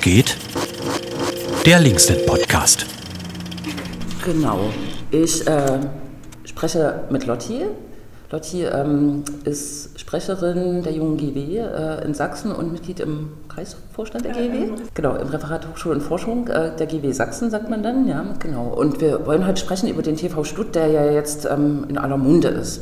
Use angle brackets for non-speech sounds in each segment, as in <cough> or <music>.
Geht? Der Linksnet Podcast. Genau. Ich äh, spreche mit Lotti. Lotti ähm, ist Sprecherin der jungen GW äh, in Sachsen und Mitglied im Kreisvorstand der GW. Genau, im Referat Hochschule und Forschung äh, der GW Sachsen, sagt man dann. Ja, genau. Und wir wollen heute sprechen über den TV Stutt, der ja jetzt ähm, in aller Munde ist.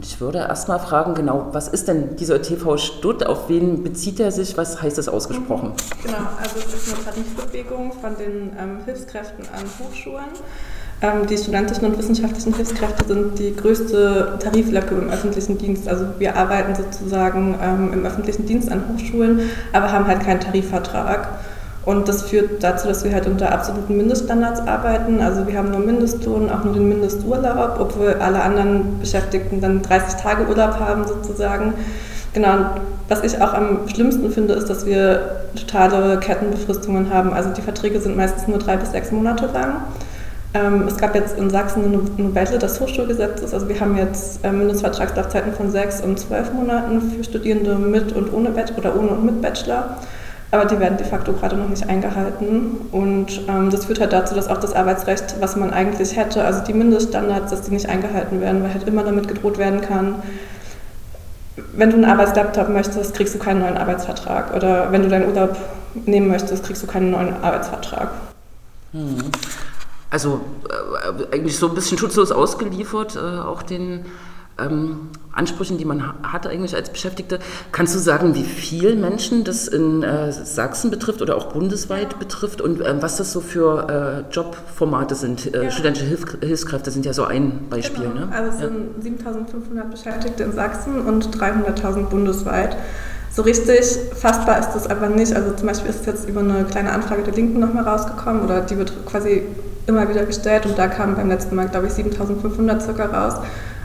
Und ich würde erst mal fragen, genau, was ist denn dieser TV Stutt? Auf wen bezieht er sich? Was heißt das ausgesprochen? Genau, also es ist eine Tarifbewegung von den ähm, Hilfskräften an Hochschulen. Ähm, die studentischen und wissenschaftlichen Hilfskräfte sind die größte Tariflöcke im öffentlichen Dienst. Also wir arbeiten sozusagen ähm, im öffentlichen Dienst an Hochschulen, aber haben halt keinen Tarifvertrag. Und das führt dazu, dass wir halt unter absoluten Mindeststandards arbeiten. Also wir haben nur Mindestlohn, auch nur den Mindesturlaub, obwohl alle anderen Beschäftigten dann 30 Tage Urlaub haben sozusagen. Genau, und was ich auch am schlimmsten finde, ist, dass wir totale Kettenbefristungen haben. Also die Verträge sind meistens nur drei bis sechs Monate lang. Ähm, es gab jetzt in Sachsen eine Novelle des Hochschulgesetzes. Also wir haben jetzt äh, Mindestvertragslaufzeiten von sechs und zwölf Monaten für Studierende mit und ohne Bachelor oder ohne und mit Bachelor. Aber die werden de facto gerade noch nicht eingehalten. Und ähm, das führt halt dazu, dass auch das Arbeitsrecht, was man eigentlich hätte, also die Mindeststandards, dass die nicht eingehalten werden, weil halt immer damit gedroht werden kann, wenn du einen Arbeitslaptop möchtest, kriegst du keinen neuen Arbeitsvertrag. Oder wenn du deinen Urlaub nehmen möchtest, kriegst du keinen neuen Arbeitsvertrag. Hm. Also äh, eigentlich so ein bisschen schutzlos ausgeliefert, äh, auch den ähm, Ansprüchen, die man hat eigentlich als Beschäftigte. Kannst du sagen, wie viele Menschen das in äh, Sachsen betrifft oder auch bundesweit betrifft und ähm, was das so für äh, Jobformate sind? Äh, ja. Studentische Hilf Hilfskräfte sind ja so ein Beispiel. Genau. Ne? Also es ja. sind 7500 Beschäftigte in Sachsen und 300.000 bundesweit. So richtig fassbar ist das aber nicht. Also zum Beispiel ist es jetzt über eine kleine Anfrage der Linken nochmal rausgekommen oder die wird quasi immer wieder gestellt und da kamen beim letzten Mal, glaube ich, 7500 circa raus.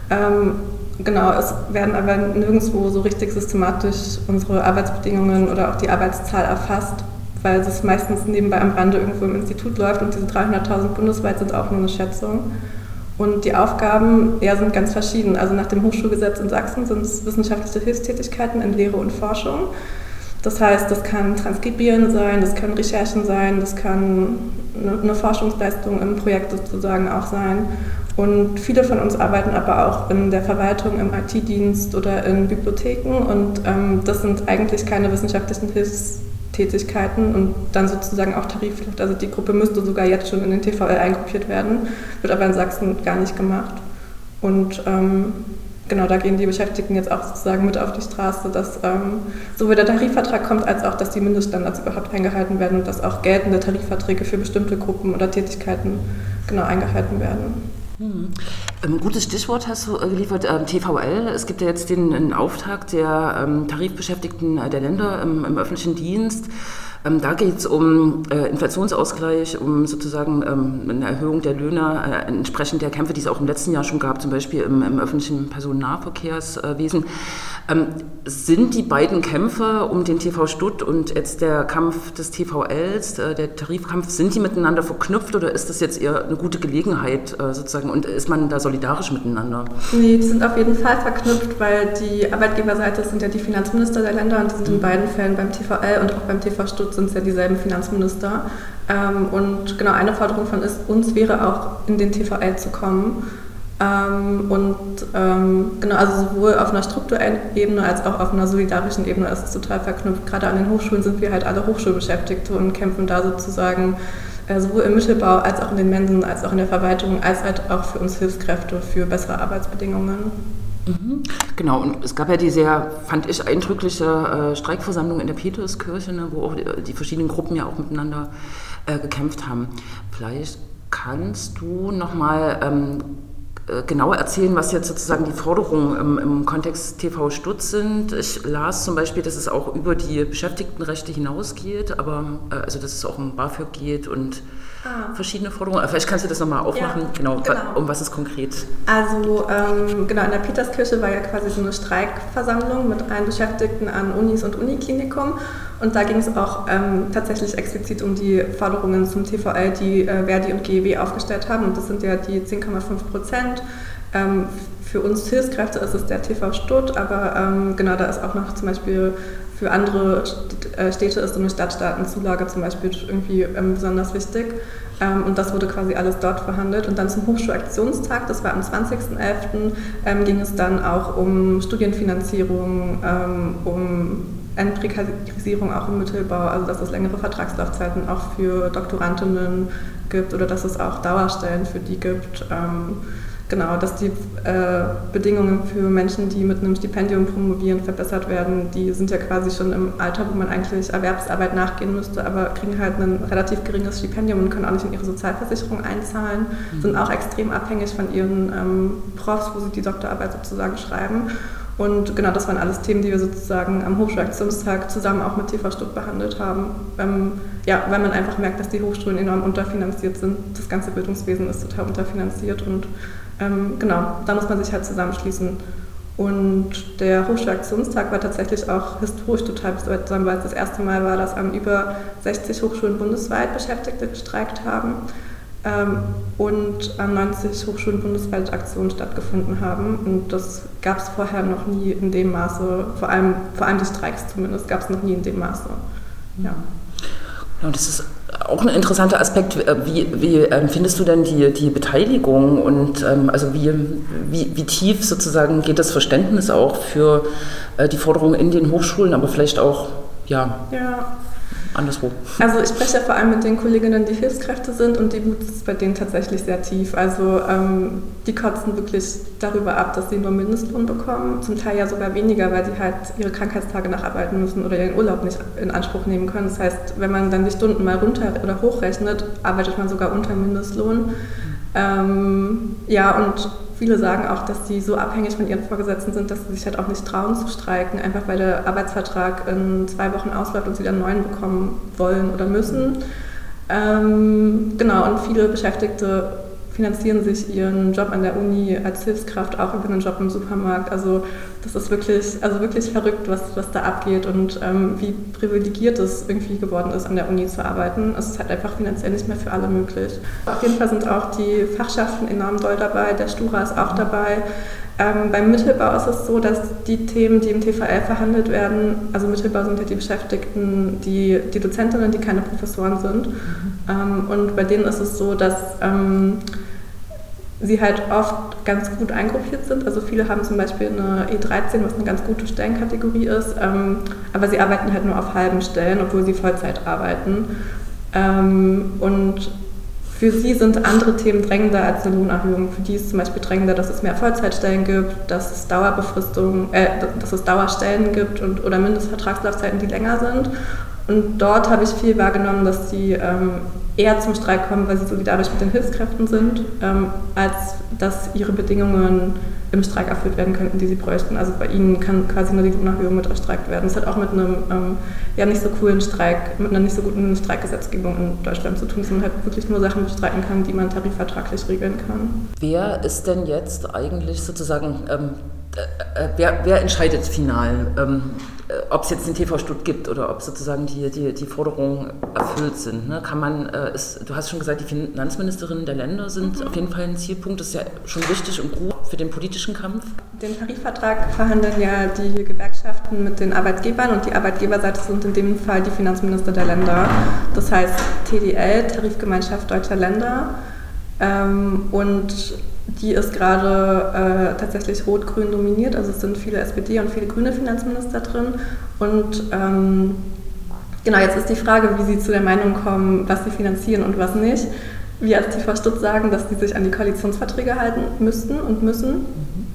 Ähm, genau, es werden aber nirgendwo so richtig systematisch unsere Arbeitsbedingungen oder auch die Arbeitszahl erfasst, weil es meistens nebenbei am Rande irgendwo im Institut läuft und diese 300.000 bundesweit sind auch nur eine Schätzung. Und die Aufgaben ja, sind ganz verschieden. Also nach dem Hochschulgesetz in Sachsen sind es wissenschaftliche Hilfstätigkeiten in Lehre und Forschung. Das heißt, das kann Transkribieren sein, das können Recherchen sein, das kann eine Forschungsleistung im Projekt sozusagen auch sein. Und viele von uns arbeiten aber auch in der Verwaltung, im IT-Dienst oder in Bibliotheken. Und ähm, das sind eigentlich keine wissenschaftlichen Hilfstätigkeiten und dann sozusagen auch Tarifluft. Also die Gruppe müsste sogar jetzt schon in den TVL eingruppiert werden, wird aber in Sachsen gar nicht gemacht. Und ähm, genau, da gehen die Beschäftigten jetzt auch sozusagen mit auf die Straße, dass ähm, sowohl der Tarifvertrag kommt, als auch, dass die Mindeststandards überhaupt eingehalten werden und dass auch geltende Tarifverträge für bestimmte Gruppen oder Tätigkeiten genau eingehalten werden. Hm. Ähm, gutes Stichwort hast du äh, geliefert, ähm, TVL. Es gibt ja jetzt den, den Auftrag der ähm, Tarifbeschäftigten äh, der Länder im, im öffentlichen Dienst. Ähm, da geht es um äh, Inflationsausgleich, um sozusagen ähm, eine Erhöhung der Löhne äh, entsprechend der Kämpfe, die es auch im letzten Jahr schon gab, zum Beispiel im, im öffentlichen Personennahverkehrswesen. Ähm, sind die beiden Kämpfe um den TV Stutt und jetzt der Kampf des TVLs, äh, der Tarifkampf, sind die miteinander verknüpft oder ist das jetzt eher eine gute Gelegenheit äh, sozusagen und ist man da solidarisch miteinander? Nee, die sind auf jeden Fall verknüpft, weil die Arbeitgeberseite sind ja die Finanzminister der Länder und die sind in beiden Fällen beim TVL und auch beim TV Stutt sind es ja dieselben Finanzminister. Ähm, und genau eine Forderung von uns wäre auch, in den TVL zu kommen. Ähm, und ähm, genau, also sowohl auf einer strukturellen Ebene als auch auf einer solidarischen Ebene ist es total verknüpft. Gerade an den Hochschulen sind wir halt alle Hochschulbeschäftigte und kämpfen da sozusagen äh, sowohl im Mittelbau als auch in den Mensen, als auch in der Verwaltung, als halt auch für uns Hilfskräfte für bessere Arbeitsbedingungen. Genau, und es gab ja die sehr, fand ich, eindrückliche äh, Streikversammlung in der Peterskirche, ne, wo auch die, verschiedenen Gruppen ja auch miteinander äh, gekämpft haben. Vielleicht kannst du nochmal ähm, äh, genauer erzählen, was jetzt sozusagen die Forderungen im, im, Kontext TV Stutz sind. Ich las zum Beispiel, dass es auch über die Beschäftigtenrechte hinausgeht, aber also dass es auch um BAföG geht und ah. verschiedene Forderungen. Vielleicht kannst du das nochmal aufmachen, ja, genau, genau, um was es konkret Also ähm, genau, in der Peterskirche war ja quasi so eine Streikversammlung mit allen Beschäftigten an Unis und Uniklinikum und da ging es auch ähm, tatsächlich explizit um die Forderungen zum TVL, die äh, Verdi und GEW aufgestellt haben und das sind ja die 10,5 Prozent. Ähm, für uns Hilfskräfte ist es der TV Stutt, aber ähm, genau da ist auch noch zum Beispiel für andere äh, Städte ist so eine Stadtstaatenzulage zum Beispiel irgendwie ähm, besonders wichtig. Ähm, und das wurde quasi alles dort verhandelt. Und dann zum Hochschulaktionstag, das war am 20.11., ähm, ging es dann auch um Studienfinanzierung, ähm, um Entprekarisierung auch im Mittelbau, also dass es längere Vertragslaufzeiten auch für Doktorandinnen gibt oder dass es auch Dauerstellen für die gibt. Ähm, genau, dass die äh, Bedingungen für Menschen, die mit einem Stipendium promovieren, verbessert werden. Die sind ja quasi schon im Alter, wo man eigentlich Erwerbsarbeit nachgehen müsste, aber kriegen halt ein relativ geringes Stipendium und können auch nicht in ihre Sozialversicherung einzahlen, mhm. sind auch extrem abhängig von ihren ähm, Profs, wo sie die Doktorarbeit sozusagen schreiben. Und genau, das waren alles Themen, die wir sozusagen am Hochschulaktionstag zusammen auch mit TV Stutt behandelt haben. Ähm, ja, weil man einfach merkt, dass die Hochschulen enorm unterfinanziert sind. Das ganze Bildungswesen ist total unterfinanziert und ähm, genau, da muss man sich halt zusammenschließen. Und der Hochschulaktionstag war tatsächlich auch historisch total bedeutsam, weil es das erste Mal war, dass an über 60 Hochschulen bundesweit Beschäftigte gestreikt haben ähm, und an 90 Hochschulen bundesweit Aktionen stattgefunden haben. Und das gab es vorher noch nie in dem Maße, vor allem, vor allem die Streiks zumindest, gab es noch nie in dem Maße. Ja. ja das ist auch ein interessanter Aspekt. Wie, wie ähm, findest du denn die, die Beteiligung und ähm, also wie, wie, wie tief sozusagen geht das Verständnis auch für äh, die Forderungen in den Hochschulen, aber vielleicht auch ja, ja anderswo? Also ich spreche ja vor allem mit den Kolleginnen, die Hilfskräfte sind und die Wut ist bei denen tatsächlich sehr tief. Also ähm, die kotzen wirklich darüber ab, dass sie nur Mindestlohn bekommen, zum Teil ja sogar weniger, weil sie halt ihre Krankheitstage nacharbeiten müssen oder ihren Urlaub nicht in Anspruch nehmen können. Das heißt, wenn man dann die Stunden mal runter oder hochrechnet, arbeitet man sogar unter Mindestlohn. Ähm, ja, und Viele sagen auch, dass sie so abhängig von ihren Vorgesetzten sind, dass sie sich halt auch nicht trauen zu streiken, einfach weil der Arbeitsvertrag in zwei Wochen ausläuft und sie dann einen neuen bekommen wollen oder müssen. Ähm, genau, und viele Beschäftigte finanzieren sich ihren Job an der Uni als Hilfskraft auch über einen Job im Supermarkt. Also das ist wirklich, also wirklich verrückt, was, was da abgeht und ähm, wie privilegiert es irgendwie geworden ist, an der Uni zu arbeiten. Es ist halt einfach finanziell nicht mehr für alle möglich. Auf jeden Fall sind auch die Fachschaften enorm doll dabei, der Stura ist auch dabei. Ähm, beim Mittelbau ist es so, dass die Themen, die im TVL verhandelt werden, also Mittelbau sind ja die Beschäftigten, die, die Dozentinnen, die keine Professoren sind. Mhm. Ähm, und bei denen ist es so, dass ähm, sie halt oft ganz gut eingruppiert sind. Also viele haben zum Beispiel eine E13, was eine ganz gute Stellenkategorie ist, ähm, aber sie arbeiten halt nur auf halben Stellen, obwohl sie Vollzeit arbeiten. Ähm, und für sie sind andere Themen drängender als eine Lohnerhöhung. Für die ist zum Beispiel drängender, dass es mehr Vollzeitstellen gibt, dass es Dauerbefristungen, äh, dass es Dauerstellen gibt und, oder Mindestvertragslaufzeiten, die länger sind. Und dort habe ich viel wahrgenommen, dass sie ähm, eher zum Streik kommen, weil sie solidarisch mit den Hilfskräften sind, ähm, als dass ihre Bedingungen im Streik erfüllt werden könnten, die sie bräuchten. Also bei ihnen kann quasi nur die Lohnerhöhung mit erstreikt werden. Das hat auch mit einem ähm, ja, nicht so coolen Streik, mit einer nicht so guten Streikgesetzgebung in Deutschland zu tun, dass man halt wirklich nur Sachen bestreiten kann, die man tarifvertraglich regeln kann. Wer ist denn jetzt eigentlich sozusagen, ähm, äh, äh wer, wer, entscheidet final? Äh, ob es jetzt den TV Stutt gibt oder ob sozusagen die, die, die Forderungen erfüllt sind. Ne? Kann man, äh, ist, du hast schon gesagt, die Finanzministerinnen der Länder sind mhm. auf jeden Fall ein Zielpunkt. Das ist ja schon wichtig und gut für den politischen Kampf. Den Tarifvertrag verhandeln ja die Gewerkschaften mit den Arbeitgebern und die Arbeitgeberseite sind in dem Fall die Finanzminister der Länder. Das heißt TDL, Tarifgemeinschaft Deutscher Länder. Ähm, und die ist gerade äh, tatsächlich rot-grün dominiert. Also es sind viele SPD und viele grüne Finanzminister drin. Und ähm, genau, jetzt ist die Frage, wie sie zu der Meinung kommen, was sie finanzieren und was nicht. Wir als TV Stutz sagen, dass die sich an die Koalitionsverträge halten müssten und müssen. Mhm.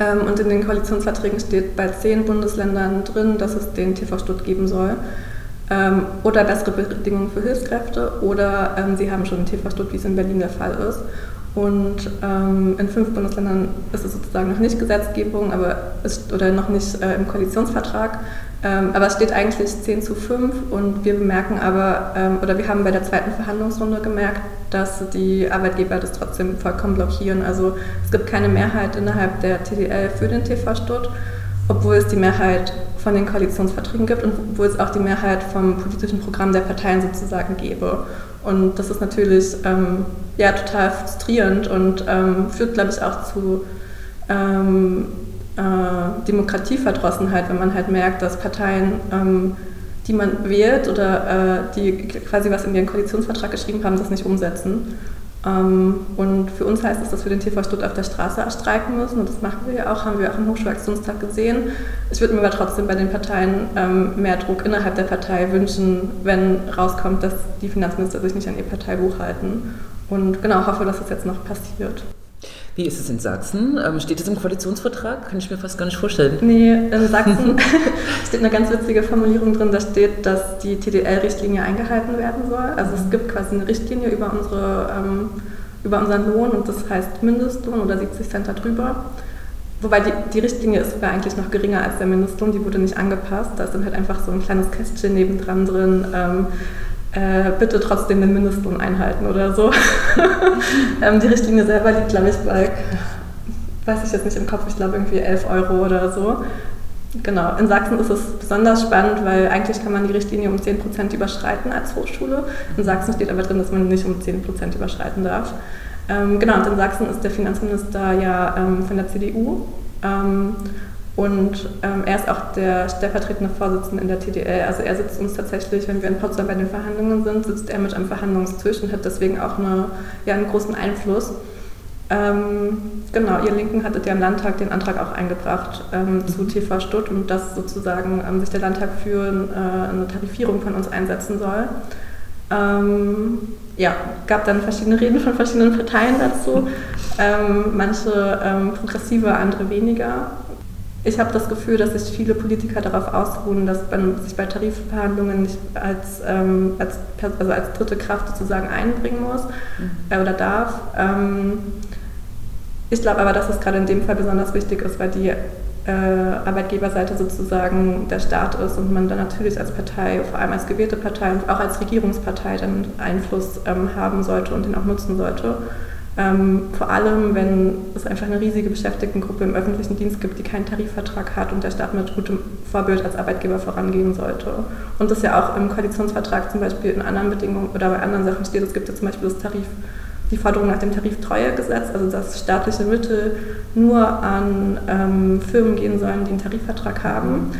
Ähm, und in den Koalitionsverträgen steht bei zehn Bundesländern drin, dass es den TV Stutt geben soll. Ähm, oder bessere Bedingungen für Hilfskräfte. Oder ähm, sie haben schon einen TV Stutt, wie es in Berlin der Fall ist. Und ähm, in fünf Bundesländern ist es sozusagen noch nicht Gesetzgebung aber ist, oder noch nicht äh, im Koalitionsvertrag. Ähm, aber es steht eigentlich 10 zu 5 und wir bemerken aber, ähm, oder wir haben bei der zweiten Verhandlungsrunde gemerkt, dass die Arbeitgeber das trotzdem vollkommen blockieren. Also es gibt keine Mehrheit innerhalb der TDL für den TV-Stutt, obwohl es die Mehrheit von den Koalitionsverträgen gibt und obwohl es auch die Mehrheit vom politischen Programm der Parteien sozusagen gäbe. Und das ist natürlich ähm, ja, total frustrierend und ähm, führt, glaube ich, auch zu ähm, äh, Demokratieverdrossenheit, wenn man halt merkt, dass Parteien, ähm, die man wählt oder äh, die quasi was in ihren Koalitionsvertrag geschrieben haben, das nicht umsetzen. Ähm, und für uns heißt es, dass wir den TV Stutt auf der Straße streiken müssen und das machen wir ja auch, haben wir auch im Hochschulaktionstag gesehen. Ich würde mir aber trotzdem bei den Parteien ähm, mehr Druck innerhalb der Partei wünschen, wenn rauskommt, dass die Finanzminister sich nicht an ihr Parteibuch halten. Und genau, hoffe, dass das jetzt noch passiert. Wie ist es in Sachsen? Ähm, steht es im Koalitionsvertrag? Kann ich mir fast gar nicht vorstellen. Nee, in Sachsen <laughs> steht eine ganz witzige Formulierung drin. Da steht, dass die TDL-Richtlinie eingehalten werden soll. Also es gibt quasi eine Richtlinie über, unsere, ähm, über unseren Lohn und das heißt Mindestlohn oder 70 Cent darüber. Wobei die, die Richtlinie ist sogar eigentlich noch geringer als der Mindestlohn, die wurde nicht angepasst. Da ist dann halt einfach so ein kleines Kästchen nebendran drin. Ähm, äh, bitte trotzdem den Mindestlohn einhalten oder so. <laughs> ähm, die Richtlinie selber liegt, glaube ich, bei, weiß ich jetzt nicht im Kopf, ich glaube irgendwie 11 Euro oder so. Genau, in Sachsen ist es besonders spannend, weil eigentlich kann man die Richtlinie um 10% überschreiten als Hochschule. In Sachsen steht aber drin, dass man nicht um 10% überschreiten darf. Ähm, genau, und in Sachsen ist der Finanzminister ja ähm, von der CDU. Ähm, und ähm, er ist auch der stellvertretende Vorsitzende in der TDL. Also er sitzt uns tatsächlich, wenn wir in Potsdam bei den Verhandlungen sind, sitzt er mit am Verhandlungstisch und hat deswegen auch eine, ja, einen großen Einfluss. Ähm, genau, ihr Linken hattet ja im Landtag den Antrag auch eingebracht ähm, zu TV Stutt und dass sozusagen ähm, sich der Landtag für äh, eine Tarifierung von uns einsetzen soll. Ähm, ja, gab dann verschiedene Reden von verschiedenen Parteien dazu. <laughs> Ähm, manche ähm, progressiver, andere weniger. Ich habe das Gefühl, dass sich viele Politiker darauf ausruhen, dass man sich bei Tarifverhandlungen nicht als, ähm, als, also als dritte Kraft sozusagen einbringen muss mhm. äh, oder darf. Ähm, ich glaube aber, dass es gerade in dem Fall besonders wichtig ist, weil die äh, Arbeitgeberseite sozusagen der Staat ist und man dann natürlich als Partei, vor allem als gewählte Partei und auch als Regierungspartei dann Einfluss ähm, haben sollte und den auch nutzen sollte. Ähm, vor allem, wenn es einfach eine riesige Beschäftigtengruppe im öffentlichen Dienst gibt, die keinen Tarifvertrag hat und der Staat mit gutem Vorbild als Arbeitgeber vorangehen sollte. Und das ja auch im Koalitionsvertrag zum Beispiel in anderen Bedingungen oder bei anderen Sachen steht. Es gibt ja zum Beispiel das Tarif, die Forderung nach dem Tariftreuegesetz, also dass staatliche Mittel nur an ähm, Firmen gehen sollen, die einen Tarifvertrag haben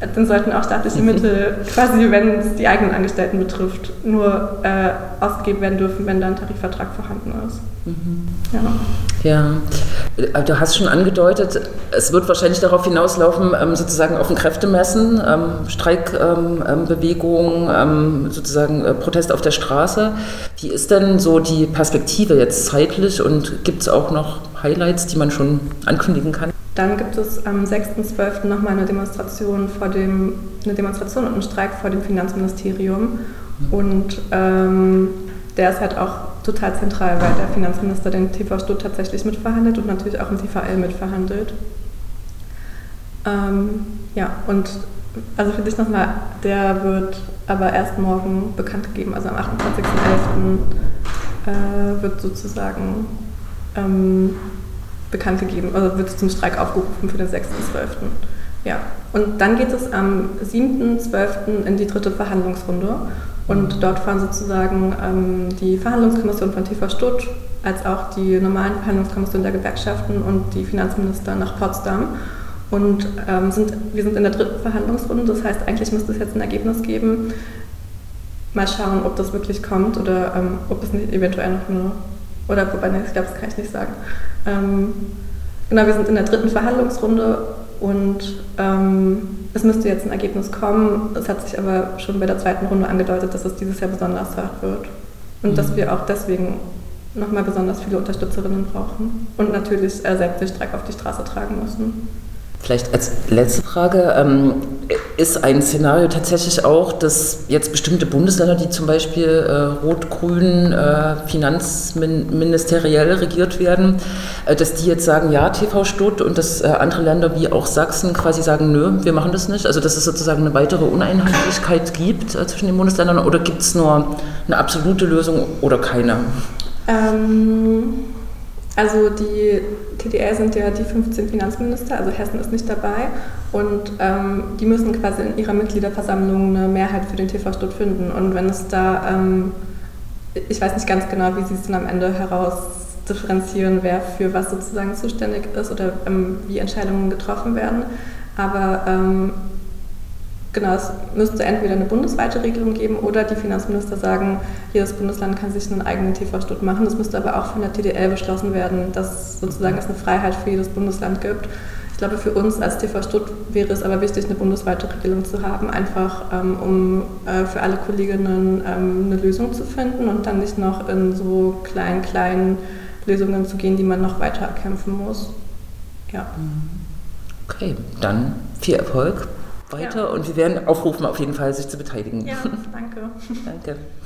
dann sollten auch staatliche Mittel, quasi wenn es die eigenen Angestellten betrifft, nur äh, ausgegeben werden dürfen, wenn da ein Tarifvertrag vorhanden ist. Mhm. Ja. ja. Äh, du hast schon angedeutet, es wird wahrscheinlich darauf hinauslaufen, ähm, sozusagen auf ein Kräftemessen, ähm, Streikbewegung, ähm, sozusagen äh, Protest auf der Straße. Wie ist denn so die Perspektive jetzt zeitlich und gibt es auch noch Highlights, die man schon ankündigen kann? Dann gibt es am 6.12. nochmal eine Demonstration vor dem, eine Demonstration und einen Streik vor dem Finanzministerium. Und ähm, der ist halt auch total zentral, weil der Finanzminister den TV Stutt tatsächlich mitverhandelt und natürlich auch im TVL mitverhandelt. Ähm, ja, und also für dich nochmal, der wird aber erst morgen bekannt gegeben, also am 28.11. Äh, wird sozusagen ähm, bekannt gegeben, also wird zum Streik aufgerufen für den 6.12. Ja, und dann geht es am 7.12. in die dritte Verhandlungsrunde und dort fahren sozusagen ähm, die Verhandlungskommission von TV Stutt als auch die normalen Verhandlungskommissionen der Gewerkschaften und die Finanzminister nach Potsdam. Und ähm, sind, wir sind in der dritten Verhandlungsrunde, das heißt, eigentlich müsste es jetzt ein Ergebnis geben. Mal schauen, ob das wirklich kommt oder ähm, ob es nicht eventuell noch eine, oder wobei, ich glaube, das kann ich nicht sagen, ähm, genau, wir sind in der dritten Verhandlungsrunde und ähm, es müsste jetzt ein Ergebnis kommen. Es hat sich aber schon bei der zweiten Runde angedeutet, dass es dieses Jahr besonders hart wird. Und mhm. dass wir auch deswegen nochmal besonders viele Unterstützerinnen brauchen. Und natürlich äh, selbst den Streik auf die Straße tragen müssen. Vielleicht als letzte Frage, ähm, ist ein Szenario tatsächlich auch, dass jetzt bestimmte Bundesländer, die zum Beispiel äh, rot-grün äh, finanzministeriell regiert werden, äh, dass die jetzt sagen, ja, TV Stutt und dass äh, andere Länder wie auch Sachsen quasi sagen, nö, wir machen das nicht? Also dass es sozusagen eine weitere Uneinheitlichkeit gibt äh, zwischen den Bundesländern oder gibt es nur eine absolute Lösung oder keine? Ähm also die TDR sind ja die 15 Finanzminister, also Hessen ist nicht dabei und ähm, die müssen quasi in ihrer Mitgliederversammlung eine Mehrheit für den TV Stutt finden und wenn es da, ähm, ich weiß nicht ganz genau, wie sie es dann am Ende heraus differenzieren, wer für was sozusagen zuständig ist oder ähm, wie Entscheidungen getroffen werden. Aber ähm, genau, es müsste entweder eine bundesweite Regelung geben oder die Finanzminister sagen, jedes Bundesland kann sich einen eigenen TV-Stut machen. Das müsste aber auch von der TDL beschlossen werden, dass sozusagen es eine Freiheit für jedes Bundesland gibt. Ich glaube, für uns als TV Stutt wäre es aber wichtig, eine bundesweite Regelung zu haben, einfach ähm, um äh, für alle Kolleginnen ähm, eine Lösung zu finden und dann nicht noch in so kleinen, kleinen Lösungen zu gehen, die man noch weiter erkämpfen muss. Ja. Okay, dann viel Erfolg weiter Ja. und wir werden aufrufen, auf jeden Fall sich zu beteiligen. Ja, danke. <laughs> Danke.